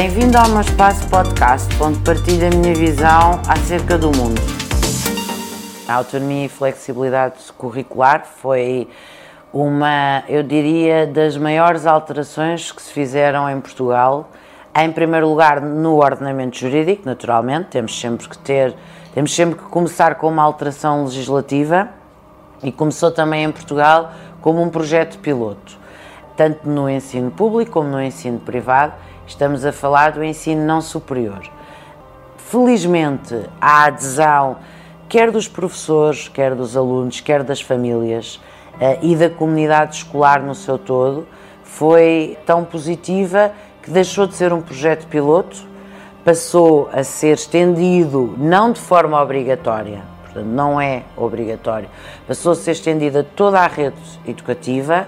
Bem-vindo ao meu espaço podcast, onde partilho a minha visão acerca do mundo. A autonomia e flexibilidade curricular foi uma, eu diria, das maiores alterações que se fizeram em Portugal. Em primeiro lugar, no ordenamento jurídico, naturalmente, temos sempre que ter, temos sempre que começar com uma alteração legislativa e começou também em Portugal como um projeto piloto, tanto no ensino público como no ensino privado. Estamos a falar do ensino não superior. Felizmente, a adesão, quer dos professores, quer dos alunos, quer das famílias eh, e da comunidade escolar no seu todo, foi tão positiva que deixou de ser um projeto piloto, passou a ser estendido, não de forma obrigatória, portanto, não é obrigatório, passou a ser estendida toda a rede educativa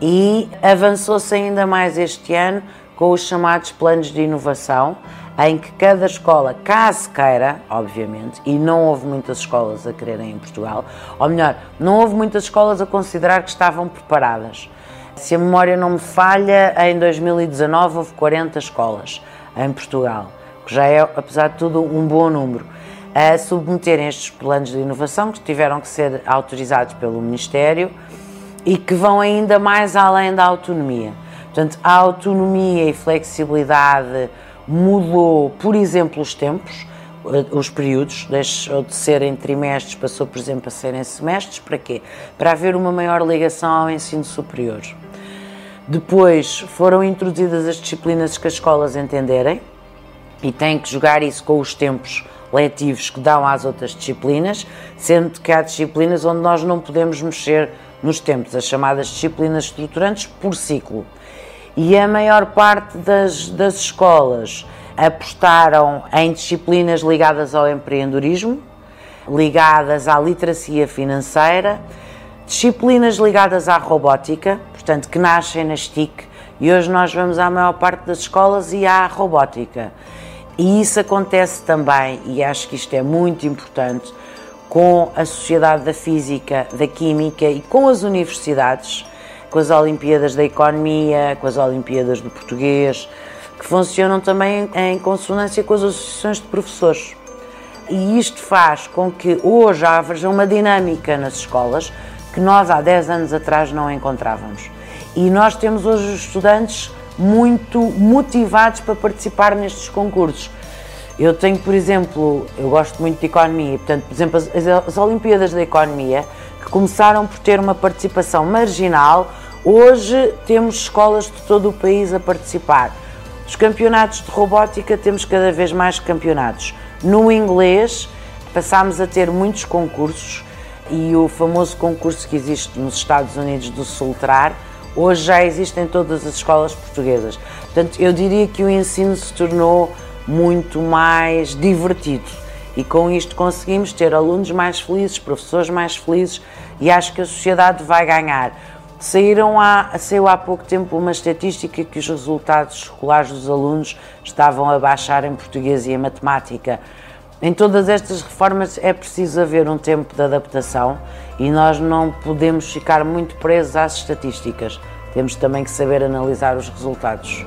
e avançou-se ainda mais este ano com os chamados planos de inovação, em que cada escola, caso queira, obviamente, e não houve muitas escolas a quererem em Portugal, ou melhor, não houve muitas escolas a considerar que estavam preparadas. Se a memória não me falha, em 2019 houve 40 escolas em Portugal, que já é, apesar de tudo, um bom número, a submeterem estes planos de inovação, que tiveram que ser autorizados pelo Ministério e que vão ainda mais além da autonomia. Portanto, a autonomia e flexibilidade mudou, por exemplo, os tempos, eh, os períodos, deixou de serem trimestres, passou, por exemplo, a serem semestres. Para quê? Para haver uma maior ligação ao ensino superior. Depois foram introduzidas as disciplinas que as escolas entenderem e têm que jogar isso com os tempos letivos que dão às outras disciplinas, sendo que há disciplinas onde nós não podemos mexer nos tempos, as chamadas disciplinas estruturantes por ciclo. E a maior parte das, das escolas apostaram em disciplinas ligadas ao empreendedorismo, ligadas à literacia financeira, disciplinas ligadas à robótica, portanto, que nascem na STIC, e hoje nós vamos à maior parte das escolas e à robótica. E isso acontece também, e acho que isto é muito importante, com a Sociedade da Física, da Química e com as universidades, com as Olimpíadas da Economia, com as Olimpíadas do Português, que funcionam também em consonância com as associações de professores. E isto faz com que hoje haja uma dinâmica nas escolas que nós há 10 anos atrás não encontrávamos. E nós temos hoje os estudantes muito motivados para participar nestes concursos. Eu tenho, por exemplo, eu gosto muito de economia, portanto, por exemplo, as, as Olimpíadas da Economia, que começaram por ter uma participação marginal, hoje temos escolas de todo o país a participar. Os campeonatos de robótica temos cada vez mais campeonatos. No inglês, passámos a ter muitos concursos e o famoso concurso que existe nos Estados Unidos do Sultrar, hoje já existe em todas as escolas portuguesas. Portanto, eu diria que o ensino se tornou muito mais divertido. E com isto conseguimos ter alunos mais felizes, professores mais felizes e acho que a sociedade vai ganhar. Saíram há, saiu há pouco tempo uma estatística que os resultados escolares dos alunos estavam a baixar em português e em matemática. Em todas estas reformas é preciso haver um tempo de adaptação e nós não podemos ficar muito presos às estatísticas. Temos também que saber analisar os resultados.